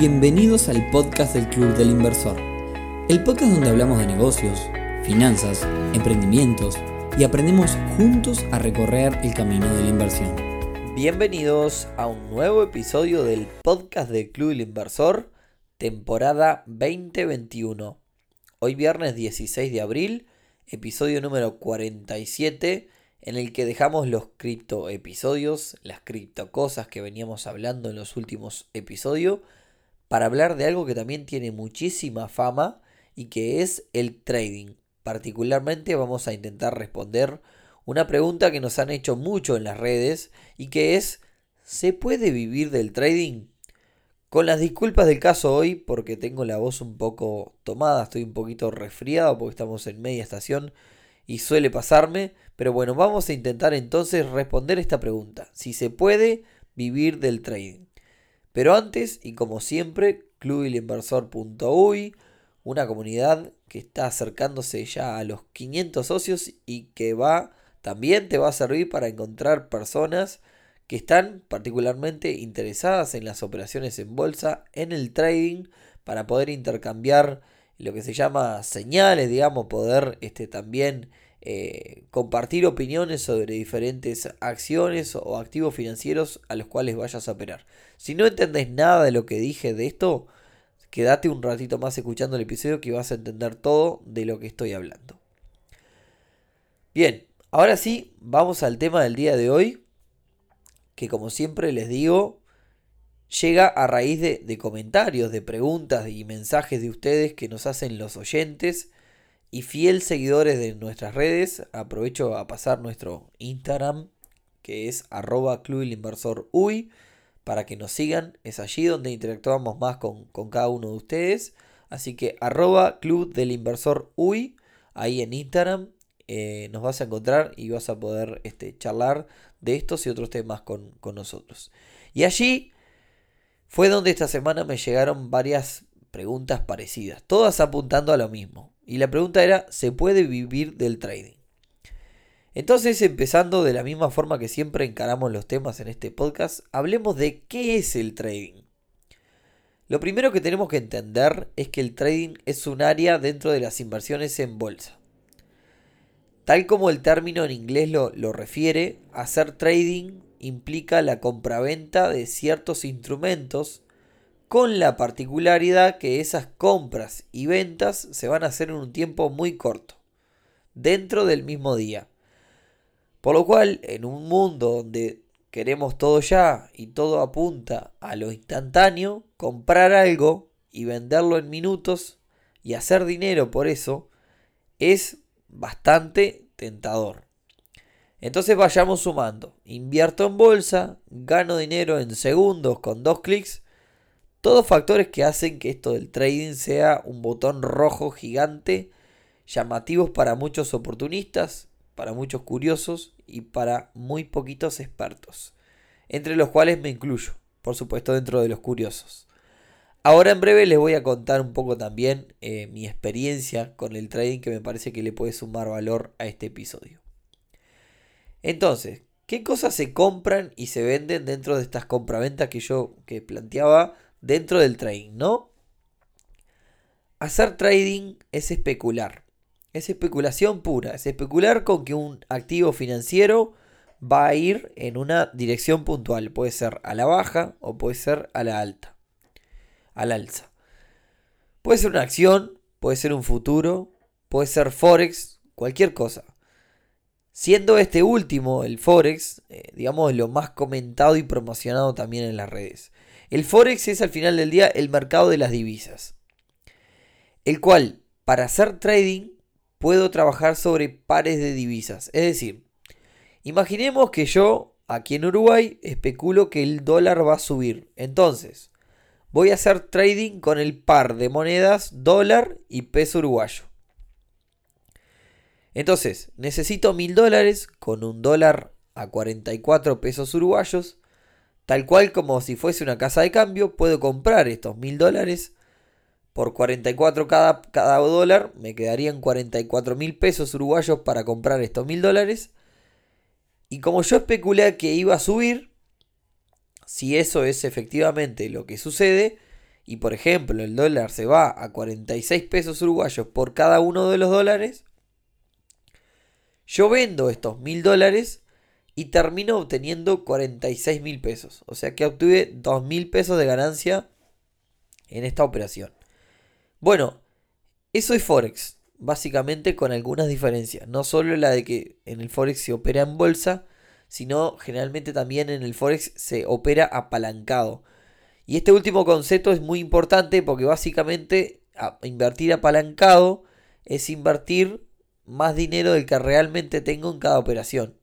Bienvenidos al podcast del Club del Inversor, el podcast donde hablamos de negocios, finanzas, emprendimientos y aprendemos juntos a recorrer el camino de la inversión. Bienvenidos a un nuevo episodio del podcast del Club del Inversor, temporada 2021. Hoy viernes 16 de abril, episodio número 47 en el que dejamos los cripto episodios, las cripto cosas que veníamos hablando en los últimos episodios, para hablar de algo que también tiene muchísima fama y que es el trading. Particularmente vamos a intentar responder una pregunta que nos han hecho mucho en las redes y que es, ¿se puede vivir del trading? Con las disculpas del caso hoy, porque tengo la voz un poco tomada, estoy un poquito resfriado porque estamos en media estación y suele pasarme, pero bueno, vamos a intentar entonces responder esta pregunta. Si se puede vivir del trading. Pero antes, y como siempre, clubilinversor.uy, una comunidad que está acercándose ya a los 500 socios y que va también te va a servir para encontrar personas que están particularmente interesadas en las operaciones en bolsa, en el trading, para poder intercambiar lo que se llama señales, digamos, poder este, también eh, compartir opiniones sobre diferentes acciones o activos financieros a los cuales vayas a operar. Si no entendés nada de lo que dije de esto, quédate un ratito más escuchando el episodio que vas a entender todo de lo que estoy hablando. Bien, ahora sí, vamos al tema del día de hoy, que como siempre les digo, llega a raíz de, de comentarios, de preguntas y mensajes de ustedes que nos hacen los oyentes y fiel seguidores de nuestras redes, aprovecho a pasar nuestro Instagram, que es arroba Uy, para que nos sigan. Es allí donde interactuamos más con, cada uno de ustedes. Así que arroba Club del Inversor ahí en Instagram, eh, nos vas a encontrar y vas a poder este, charlar de estos y otros temas con, con nosotros. Y allí fue donde esta semana me llegaron varias preguntas parecidas, todas apuntando a lo mismo. Y la pregunta era, ¿se puede vivir del trading? Entonces, empezando de la misma forma que siempre encaramos los temas en este podcast, hablemos de qué es el trading. Lo primero que tenemos que entender es que el trading es un área dentro de las inversiones en bolsa. Tal como el término en inglés lo, lo refiere, hacer trading implica la compraventa de ciertos instrumentos con la particularidad que esas compras y ventas se van a hacer en un tiempo muy corto, dentro del mismo día. Por lo cual, en un mundo donde queremos todo ya y todo apunta a lo instantáneo, comprar algo y venderlo en minutos y hacer dinero por eso es bastante tentador. Entonces vayamos sumando. Invierto en bolsa, gano dinero en segundos con dos clics todos factores que hacen que esto del trading sea un botón rojo gigante, llamativos para muchos oportunistas, para muchos curiosos y para muy poquitos expertos, entre los cuales me incluyo, por supuesto dentro de los curiosos. Ahora en breve les voy a contar un poco también eh, mi experiencia con el trading que me parece que le puede sumar valor a este episodio. Entonces, ¿qué cosas se compran y se venden dentro de estas compraventas que yo que planteaba dentro del trading, ¿no? Hacer trading es especular. Es especulación pura. Es especular con que un activo financiero va a ir en una dirección puntual. Puede ser a la baja o puede ser a la alta. Al alza. Puede ser una acción, puede ser un futuro, puede ser Forex, cualquier cosa. Siendo este último, el Forex, eh, digamos, lo más comentado y promocionado también en las redes. El Forex es al final del día el mercado de las divisas, el cual para hacer trading puedo trabajar sobre pares de divisas. Es decir, imaginemos que yo aquí en Uruguay especulo que el dólar va a subir. Entonces, voy a hacer trading con el par de monedas dólar y peso uruguayo. Entonces, necesito mil dólares con un dólar a 44 pesos uruguayos Tal cual como si fuese una casa de cambio, puedo comprar estos mil dólares por 44 cada, cada dólar. Me quedarían 44 mil pesos uruguayos para comprar estos mil dólares. Y como yo especulé que iba a subir, si eso es efectivamente lo que sucede, y por ejemplo el dólar se va a 46 pesos uruguayos por cada uno de los dólares, yo vendo estos mil dólares y termino obteniendo 46 mil pesos. O sea que obtuve 2 mil pesos de ganancia en esta operación. Bueno, eso es Forex, básicamente con algunas diferencias. No solo la de que en el Forex se opera en bolsa, sino generalmente también en el Forex se opera apalancado. Y este último concepto es muy importante porque básicamente invertir apalancado es invertir más dinero del que realmente tengo en cada operación.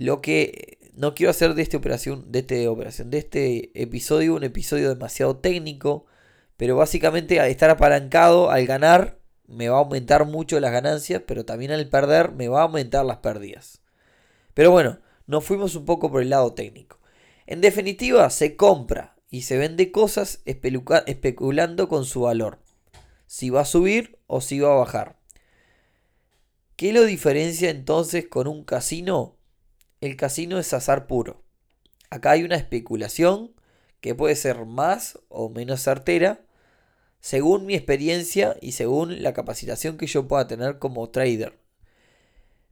Lo que no quiero hacer de esta operación, de este operación, de este episodio un episodio demasiado técnico, pero básicamente al estar apalancado, al ganar, me va a aumentar mucho las ganancias, pero también al perder me va a aumentar las pérdidas. Pero bueno, nos fuimos un poco por el lado técnico. En definitiva, se compra y se vende cosas especulando con su valor. Si va a subir o si va a bajar. ¿Qué lo diferencia entonces con un casino? El casino es azar puro. Acá hay una especulación que puede ser más o menos certera según mi experiencia y según la capacitación que yo pueda tener como trader.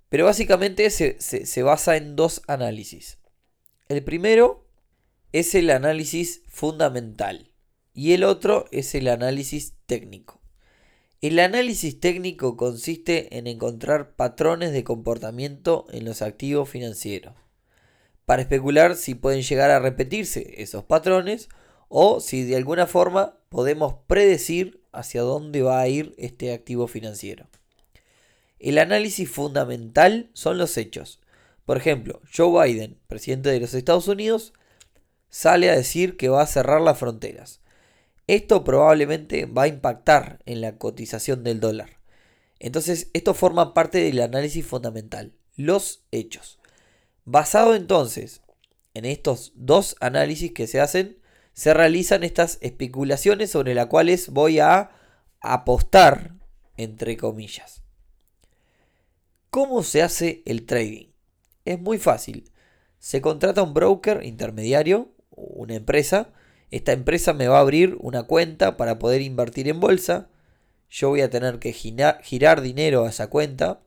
Pero básicamente se, se, basa en dos análisis. El primero es el análisis fundamental y el otro es el análisis técnico. El análisis técnico consiste en encontrar patrones de comportamiento en los activos financieros, para especular si pueden llegar a repetirse esos patrones o si de alguna forma podemos predecir hacia dónde va a ir este activo financiero. El análisis fundamental son los hechos. Por ejemplo, Joe Biden, presidente de los Estados Unidos, sale a decir que va a cerrar las fronteras. Esto probablemente va a impactar en la cotización del dólar. Entonces, esto forma parte del análisis fundamental, los hechos. Basado entonces en estos dos análisis que se hacen, se realizan estas especulaciones sobre las cuales voy a apostar, entre comillas. ¿Cómo se hace el trading? Es muy fácil. Se contrata un broker intermediario, una empresa, esta empresa me va a abrir una cuenta para poder invertir en bolsa. Yo voy a tener que girar dinero a esa cuenta.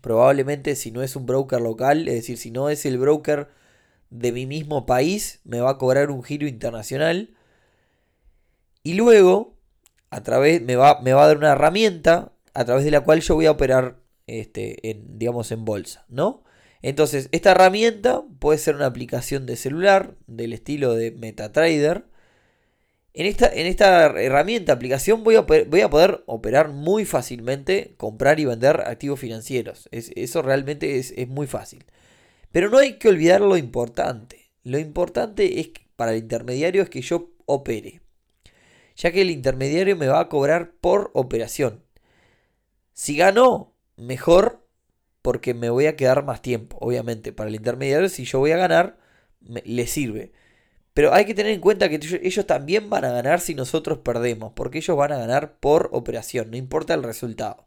Probablemente si no es un broker local, es decir, si no es el broker de mi mismo país, me va a cobrar un giro internacional. Y luego, a través, me va, me va a dar una herramienta a través de la cual yo voy a operar, este, en, digamos, en bolsa, ¿no? Entonces, esta herramienta puede ser una aplicación de celular del estilo de MetaTrader. En esta, en esta herramienta, aplicación, voy a, voy a, poder operar muy fácilmente, comprar y vender activos financieros. eso realmente es, es, muy fácil. Pero no hay que olvidar lo importante. Lo importante es para el intermediario es que yo opere. Ya que el intermediario me va a cobrar por operación. Si gano, mejor porque me voy a quedar más tiempo. Obviamente, para el intermediario, si yo voy a ganar, le sirve. Pero hay que tener en cuenta que ellos también van a ganar si nosotros perdemos, porque ellos van a ganar por operación, no importa el resultado.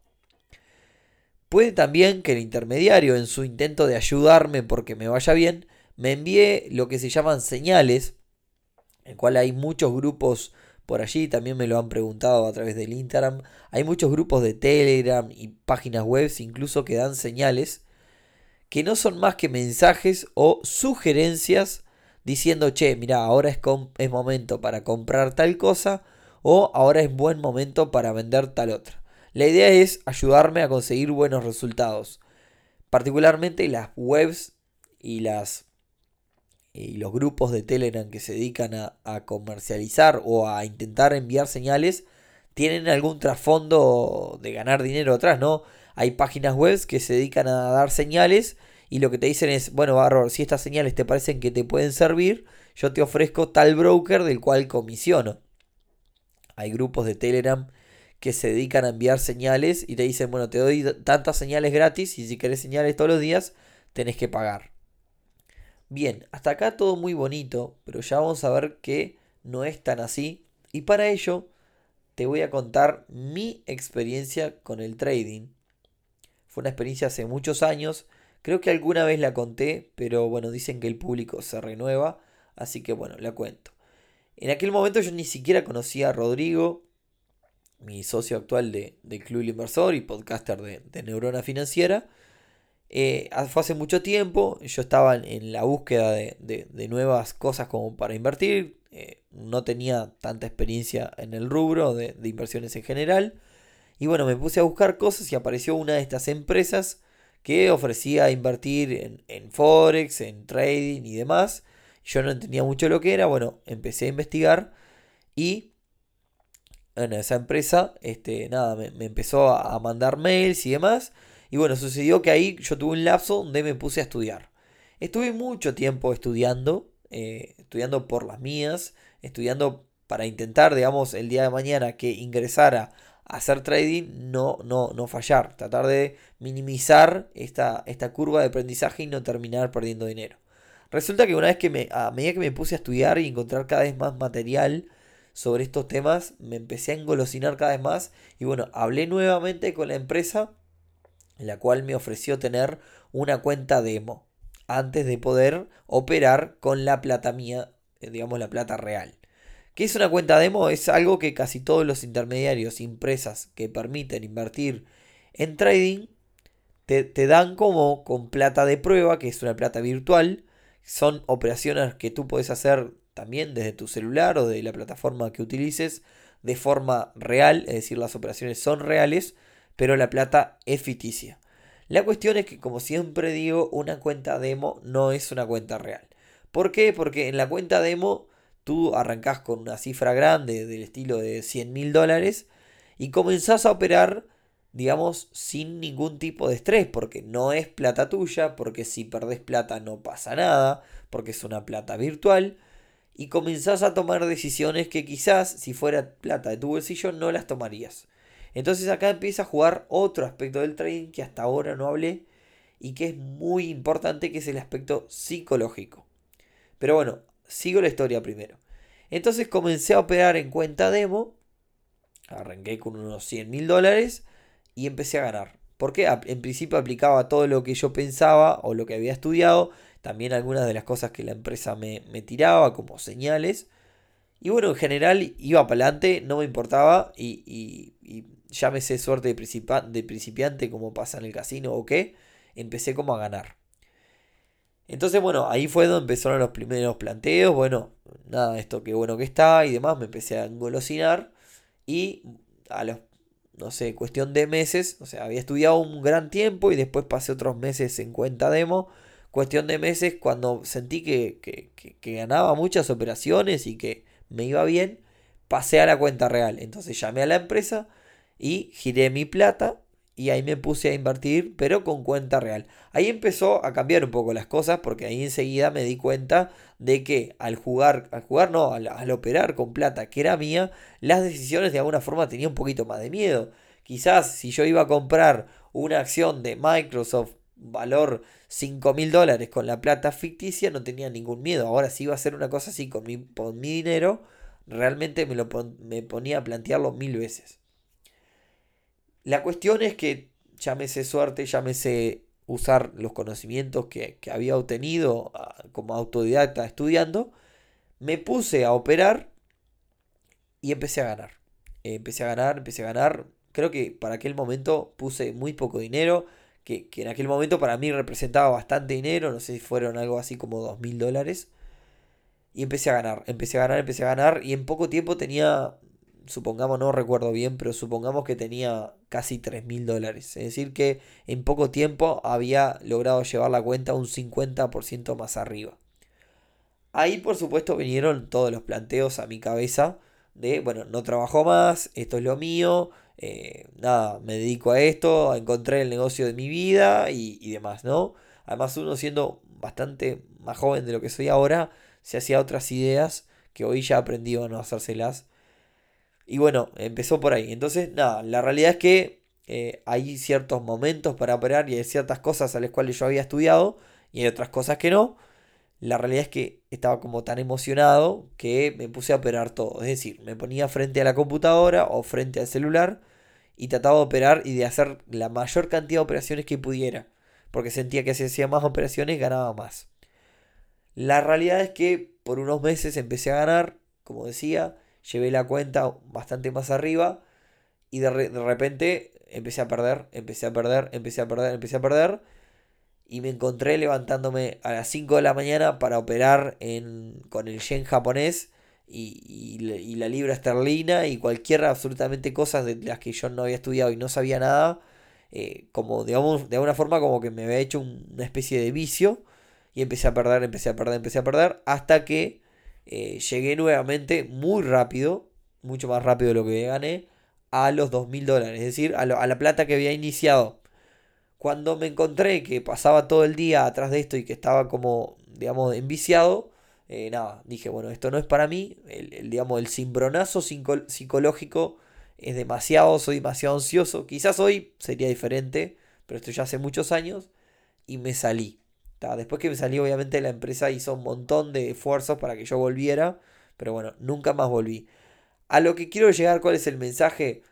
Puede también que el intermediario, en su intento de ayudarme porque me vaya bien, me envíe lo que se llaman señales, en cual hay muchos grupos por allí, también me lo han preguntado a través del Instagram. Hay muchos grupos de Telegram y páginas web incluso que dan señales que no son más que mensajes o sugerencias diciendo, che, mira, ahora es, es momento para comprar tal cosa o ahora es buen momento para vender tal otra. La idea es ayudarme a conseguir buenos resultados. Particularmente las webs y las y los grupos de Telegram que se dedican a, comercializar o a intentar enviar señales tienen algún trasfondo de ganar dinero atrás, ¿no? Hay páginas web que se dedican a dar señales y lo que te dicen es, bueno, Barro, si estas señales te parecen que te pueden servir, yo te ofrezco tal broker del cual comisiono. Hay grupos de Telegram que se dedican a enviar señales y te dicen, bueno, te doy tantas señales gratis y si querés señales todos los días, tenés que pagar. Bien, hasta acá todo muy bonito, pero ya vamos a ver que no es tan así. Y para ello te voy a contar mi experiencia con el trading. Fue una experiencia hace muchos años. Creo que alguna vez la conté, pero bueno, dicen que el público se renueva. Así que bueno, la cuento. En aquel momento yo ni siquiera conocía a Rodrigo, mi socio actual de, de Club Inversor y podcaster de, Neurona Financiera. Eh, fue hace mucho tiempo, yo estaba en, la búsqueda de, nuevas cosas como para invertir, eh, no tenía tanta experiencia en el rubro de, inversiones en general. Y bueno, me puse a buscar cosas y apareció una de estas empresas que ofrecía invertir en, en Forex, en trading y demás. Yo no entendía mucho lo que era, bueno, empecé a investigar y bueno, esa empresa, este, nada, me, empezó a mandar mails y demás. Y bueno, sucedió que ahí yo tuve un lapso donde me puse a estudiar. Estuve mucho tiempo estudiando, eh, estudiando por las mías, estudiando para intentar, digamos, el día de mañana que ingresara a hacer trading, no, no, no fallar, tratar de minimizar esta, esta curva de aprendizaje y no terminar perdiendo dinero. Resulta que una vez que me, a medida que me puse a estudiar y encontrar cada vez más material, sobre estos temas, me empecé a engolosinar cada vez más y bueno, hablé nuevamente con la empresa, en la cual me ofreció tener una cuenta demo antes de poder operar con la plata mía, eh, digamos la plata real. ¿Qué es una cuenta demo? Es algo que casi todos los intermediarios, empresas que permiten invertir en trading, te, te, dan como con plata de prueba, que es una plata virtual. Son operaciones que tú puedes hacer también desde tu celular o de la plataforma que utilices de forma real, es decir, las operaciones son reales, pero la plata es ficticia. La cuestión es que, como siempre digo, una cuenta demo no es una cuenta real. ¿Por qué? Porque en la cuenta demo tú arrancas con una cifra grande del estilo de 100 mil dólares y comenzás a operar, digamos, sin ningún tipo de estrés, porque no es plata tuya, porque si perdés plata no pasa nada, porque es una plata virtual y comenzás a tomar decisiones que quizás si fuera plata de tu bolsillo no las tomarías. Entonces acá empieza a jugar otro aspecto del trading que hasta ahora no hablé y que es muy importante que es el aspecto psicológico. Pero bueno, sigo la historia primero. Entonces comencé a operar en cuenta demo, arranqué con unos 100 mil dólares y empecé a ganar. Porque en principio aplicaba todo lo que yo pensaba o lo que había estudiado también algunas de las cosas que la empresa me, tiraba como señales. Y bueno, en general iba para adelante, no me importaba y, llámese suerte de, principiante como pasa en el casino o qué, empecé como a ganar. Entonces, bueno, ahí fue donde empezaron los primeros planteos. Bueno, nada, esto qué bueno que está y demás. Me empecé a engolosinar. Y a los, no sé, cuestión de meses, o sea, había estudiado un gran tiempo y después pasé otros meses en cuenta demo cuestión de meses, cuando sentí que, ganaba muchas operaciones y que me iba bien, pasé a la cuenta real. Entonces llamé a la empresa y giré mi plata y ahí me puse a invertir, pero con cuenta real. Ahí empezó a cambiar un poco las cosas porque ahí enseguida me di cuenta de que al jugar, al jugar no, al, operar con plata que era mía, las decisiones de alguna forma tenían un poquito más de miedo. Quizás si yo iba a comprar una acción de Microsoft valor 5 mil dólares con la plata ficticia, no tenía ningún miedo. Ahora, si iba a hacer una cosa así con mi, mi dinero, realmente me, lo me ponía a plantearlo mil veces. La cuestión es que llámese suerte, llámese usar los conocimientos que, había obtenido ah, como autodidacta estudiando, me puse a operar y empecé a ganar. empecé a ganar, empecé a ganar. Creo que para aquel momento puse muy poco dinero que, en aquel momento para mí representaba bastante dinero, no sé si fueron algo así como dos mil dólares. Y empecé a ganar, empecé a ganar, empecé a ganar y en poco tiempo tenía, supongamos, no recuerdo bien, pero supongamos que tenía casi tres mil dólares. Es decir, que en poco tiempo había logrado llevar la cuenta un 50% más arriba. Ahí por supuesto vinieron todos los planteos a mi cabeza de, bueno, no trabajo más, esto es lo mío, eh, nada, me dedico a esto, encontré el negocio de mi vida y, demás, ¿no? Además uno siendo bastante más joven de lo que soy ahora, se hacía otras ideas que hoy ya aprendí a no hacérselas. Y bueno, empezó por ahí. Entonces, nada, la realidad es que eh, hay ciertos momentos para operar y hay ciertas cosas a las cuales yo había estudiado y hay otras cosas que no. La realidad es que estaba como tan emocionado que me puse a operar todo. Es decir, me ponía frente a la computadora o frente al celular y trataba de operar y de hacer la mayor cantidad de operaciones que pudiera. Porque sentía que si hacía más operaciones ganaba más. La realidad es que por unos meses empecé a ganar como decía, llevé la cuenta bastante más arriba y de, repente empecé a perder, empecé a perder, empecé a perder, empecé a perder. Y me encontré levantándome a las 5 de la mañana para operar en, con el yen japonés y, la libra esterlina y cualquier absolutamente cosas de las que yo no había estudiado y no sabía nada. Eh, como digamos, de alguna forma como que me había hecho una especie de vicio. Y empecé a perder, empecé a perder, empecé a perder. Hasta que eh, llegué nuevamente muy rápido, mucho más rápido de lo que gané, a los 2.000 dólares, es decir, a, la plata que había iniciado. Cuando me encontré que pasaba todo el día atrás de esto y que estaba como, digamos, enviciado, eh, nada, dije, bueno, esto no es para mí, el, digamos, el cimbronazo psicológico es demasiado, soy demasiado ansioso, quizás hoy sería diferente, pero esto ya hace muchos años, y me salí. Después que me salí, obviamente la empresa hizo un montón de esfuerzos para que yo volviera, pero bueno, nunca más volví. A lo que quiero llegar, ¿cuál es el mensaje?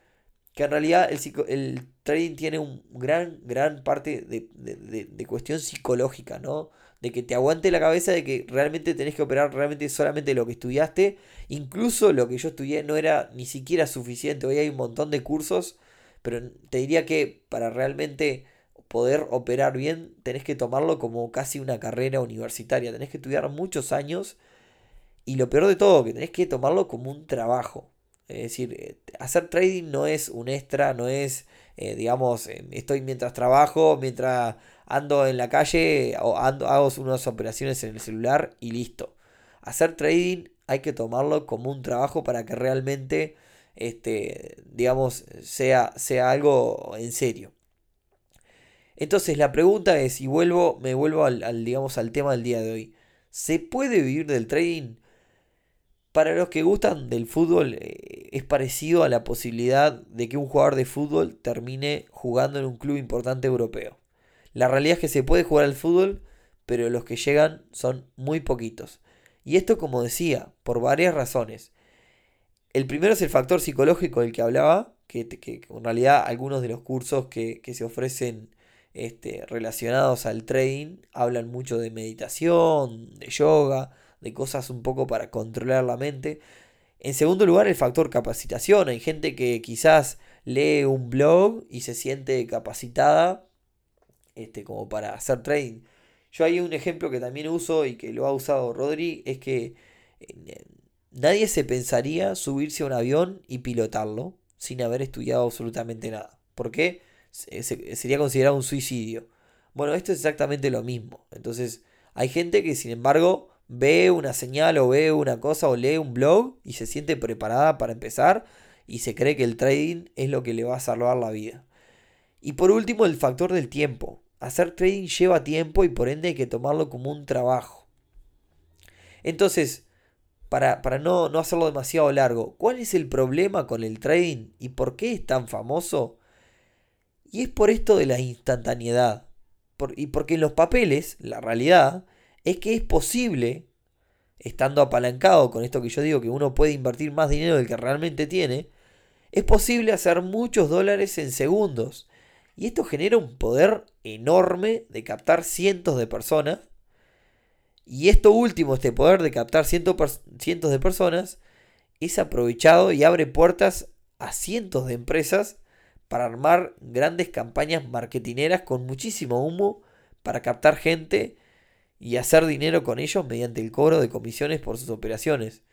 Que en realidad el, el trading tiene un gran, gran parte de, de, cuestión psicológica, ¿no? De que te aguante la cabeza de que realmente tenés que operar realmente solamente lo que estudiaste. Incluso lo que yo estudié no era ni siquiera suficiente. Hoy hay un montón de cursos, pero te diría que para realmente poder operar bien tenés que tomarlo como casi una carrera universitaria. Tenés que estudiar muchos años y lo peor de todo, que tenés que tomarlo como un trabajo. Es decir, eh, hacer trading no es un extra, no es, eh, digamos, eh, estoy mientras trabajo, mientras ando en la calle o ando, hago unas operaciones en el celular y listo. Hacer trading hay que tomarlo como un trabajo para que realmente, este, digamos, sea, sea algo en serio. Entonces la pregunta es, y vuelvo, me vuelvo al, digamos, al tema del día de hoy. ¿Se puede vivir del trading? Para los que gustan del fútbol, eh, es parecido a la posibilidad de que un jugador de fútbol termine jugando en un club importante europeo. La realidad es que se puede jugar al fútbol, pero los que llegan son muy poquitos. Y esto, como decía, por varias razones. El primero es el factor psicológico del que hablaba, que, en realidad algunos de los cursos que, se ofrecen este, relacionados al trading hablan mucho de meditación, de yoga, de cosas un poco para controlar la mente. En segundo lugar, el factor capacitación. Hay gente que quizás lee un blog y se siente capacitada este, como para hacer trading. Yo hay un ejemplo que también uso y que lo ha usado Rodri, es que eh, nadie se pensaría subirse a un avión y pilotarlo sin haber estudiado absolutamente nada. ¿Por qué? Sería considerado un suicidio. Bueno, esto es exactamente lo mismo. Entonces, hay gente que sin embargo ve una señal o ve una cosa o lee un blog y se siente preparada para empezar y se cree que el trading es lo que le va a salvar la vida. Y por último, el factor del tiempo. Hacer trading lleva tiempo y por ende hay que tomarlo como un trabajo. Entonces, para, para no, no hacerlo demasiado largo, ¿cuál es el problema con el trading y por qué es tan famoso? Y es por esto de la instantaneidad. y porque en los papeles, la realidad, es que es posible, estando apalancado con esto que yo digo, que uno puede invertir más dinero del que realmente tiene, es posible hacer muchos dólares en segundos. Y esto genera un poder enorme de captar cientos de personas. Y esto último, este poder de captar cientos, de personas, es aprovechado y abre puertas a cientos de empresas para armar grandes campañas marketineras con muchísimo humo para captar gente y hacer dinero con ellos mediante el cobro de comisiones por sus operaciones.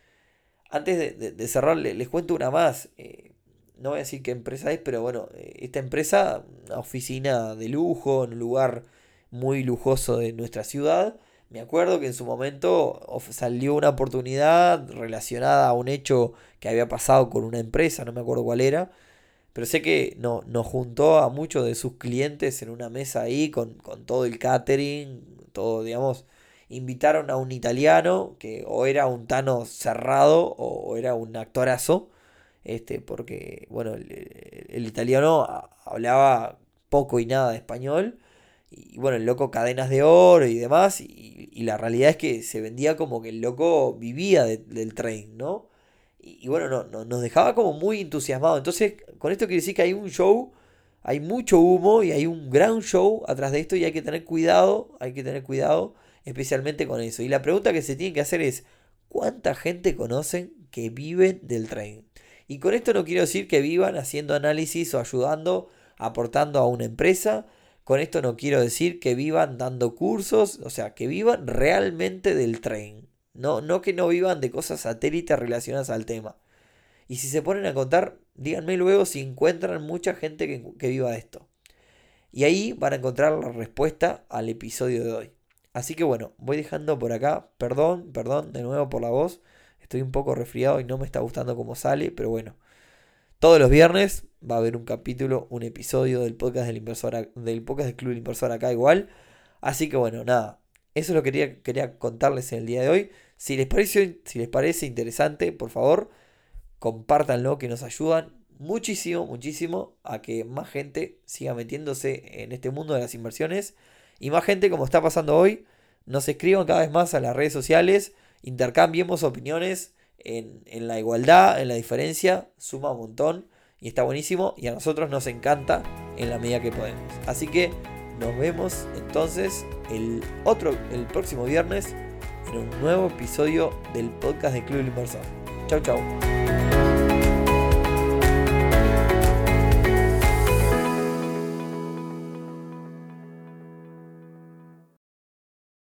Antes de, cerrar, les, cuento una más. Eh, no voy a decir qué empresa es, pero bueno, eh, esta empresa, una oficina de lujo, en un lugar muy lujoso de nuestra ciudad. Me acuerdo que en su momento salió una oportunidad relacionada a un hecho que había pasado con una empresa, no me acuerdo cuál era. Pero sé que no, nos juntó a muchos de sus clientes en una mesa ahí con, con todo el catering, todo, digamos, invitaron a un italiano que o era un Tano cerrado o era un actorazo, este, porque, bueno, el, italiano hablaba poco y nada de español, y bueno, el loco cadenas de oro y demás, y, la realidad es que se vendía como que el loco vivía del tren, ¿no? Y, bueno, no, nos dejaba como muy entusiasmado. Entonces, con esto quiere decir que hay un show hay mucho humo y hay un gran show atrás de esto y hay que tener cuidado, hay que tener cuidado especialmente con eso. Y la pregunta que se tiene que hacer es, ¿cuánta gente conocen que viven del trading. Y con esto no quiero decir que vivan haciendo análisis o ayudando, aportando a una empresa. Con esto no quiero decir que vivan dando cursos, o sea, que vivan realmente del trading. No, no que no vivan de cosas satélites relacionadas al tema. Y si se ponen a contar, díganme luego si encuentran mucha gente que, que viva esto. Y ahí van a encontrar la respuesta al episodio de hoy. Así que bueno, voy dejando por acá. Perdón, perdón de nuevo por la voz. Estoy un poco resfriado y no me está gustando cómo sale, pero bueno. Todos los viernes va a haber un capítulo, un episodio del podcast del inversor, del podcast del Club del Inversor acá igual. Así que bueno, nada. Eso es lo que quería, quería contarles en el día de hoy. Si les, parece, si les parece interesante, por favor, compártanlo, que nos ayudan muchísimo, muchísimo a que más gente siga metiéndose en este mundo de las inversiones. Y más gente, como está pasando hoy, nos escriban cada vez más a las redes sociales, intercambiemos opiniones en, en la igualdad, en la diferencia, suma un montón y está buenísimo y a nosotros nos encanta en la medida que podemos. Así que nos vemos entonces el otro el próximo viernes un nuevo episodio del podcast de Club Inversor. Chau chau.